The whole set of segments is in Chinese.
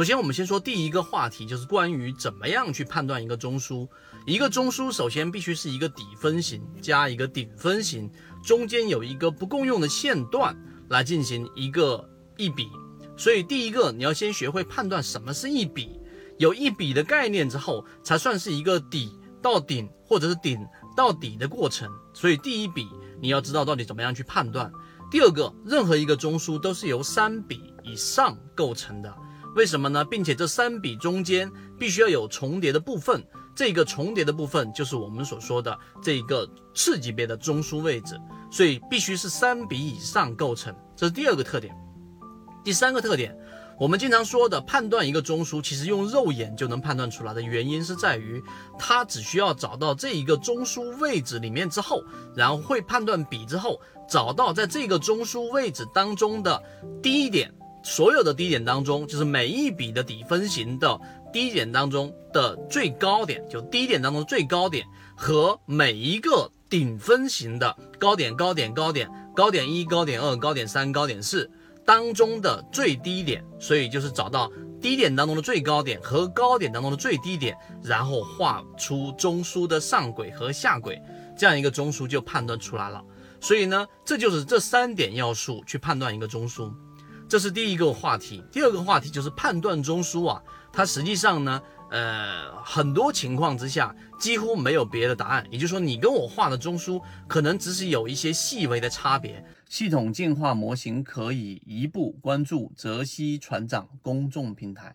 首先，我们先说第一个话题，就是关于怎么样去判断一个中枢。一个中枢首先必须是一个底分型加一个顶分型，中间有一个不共用的线段来进行一个一笔。所以，第一个你要先学会判断什么是一笔，有一笔的概念之后，才算是一个底到顶或者是顶到底的过程。所以，第一笔你要知道到底怎么样去判断。第二个，任何一个中枢都是由三笔以上构成的，为什么呢？并且这三笔中间必须要有重叠的部分，这个重叠的部分就是我们所说的这一个次级别的中枢位置，所以必须是三笔以上构成，这是第二个特点。第三个特点。我们经常说的判断一个中枢，其实用肉眼就能判断出来的原因是在于，它只需要找到这一个中枢位置里面之后，然后会判断比之后，找到在这个中枢位置当中的低点，所有的低点当中，就是每一笔的底分型的低点当中的最高点，就低点当中最高点和每一个顶分型的高点、高点、高点、高点一、高点二、高点三、高点四。当中的最低点，所以就是找到低点当中的最高点和高点当中的最低点，然后画出中枢的上轨和下轨，这样一个中枢就判断出来了。所以呢，这就是这三点要素去判断一个中枢，这是第一个话题。第二个话题就是判断中枢啊，它实际上呢。呃，很多情况之下几乎没有别的答案，也就是说，你跟我画的中枢可能只是有一些细微的差别。系统进化模型可以一步关注泽西船长公众平台。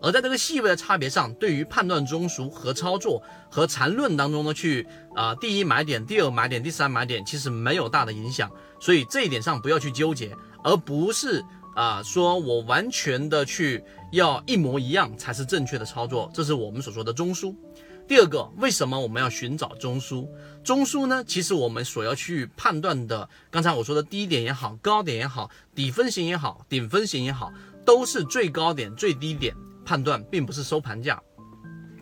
而在这个细微的差别上，对于判断中枢和操作和缠论当中呢，去啊，第一买点、第二买点、第三买点，其实没有大的影响。所以这一点上不要去纠结，而不是。啊，说我完全的去要一模一样才是正确的操作，这是我们所说的中枢。第二个，为什么我们要寻找中枢？中枢呢？其实我们所要去判断的，刚才我说的低点也好，高点也好，底分型也好，顶分型也好，都是最高点、最低点判断，并不是收盘价。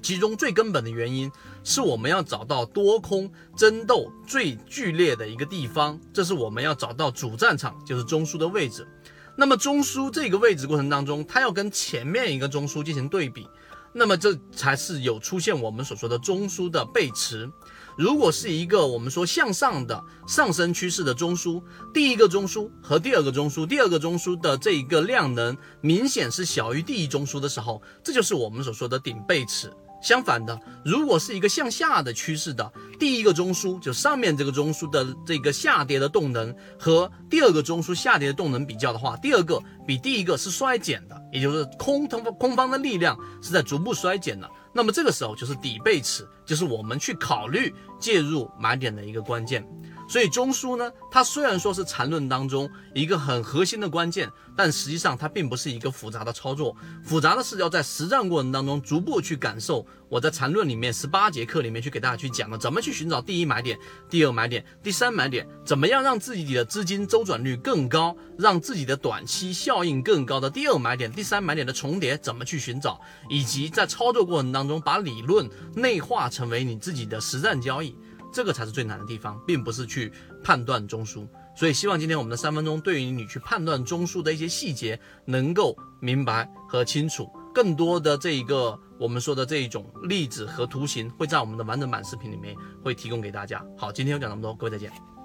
其中最根本的原因是我们要找到多空争斗最剧烈的一个地方，这是我们要找到主战场，就是中枢的位置。那么中枢这个位置过程当中，它要跟前面一个中枢进行对比，那么这才是有出现我们所说的中枢的背驰。如果是一个我们说向上的上升趋势的中枢，第一个中枢和第二个中枢，第二个中枢的这一个量能明显是小于第一中枢的时候，这就是我们所说的顶背驰。相反的，如果是一个向下的趋势的第一个中枢，就上面这个中枢的这个下跌的动能和第二个中枢下跌的动能比较的话，第二个比第一个是衰减的，也就是空方空方的力量是在逐步衰减的。那么这个时候就是底背驰，就是我们去考虑介入买点的一个关键。所以中枢呢，它虽然说是缠论当中一个很核心的关键，但实际上它并不是一个复杂的操作，复杂的是要在实战过程当中逐步去感受。我在缠论里面十八节课里面去给大家去讲了，怎么去寻找第一买点、第二买点、第三买点，怎么样让自己的资金周转率更高，让自己的短期效应更高的第二买点、第三买点的重叠怎么去寻找，以及在操作过程当中把理论内化成为你自己的实战交易。这个才是最难的地方，并不是去判断中枢。所以希望今天我们的三分钟对于你去判断中枢的一些细节能够明白和清楚。更多的这一个我们说的这一种例子和图形会在我们的完整版视频里面会提供给大家。好，今天就讲那么多，各位再见。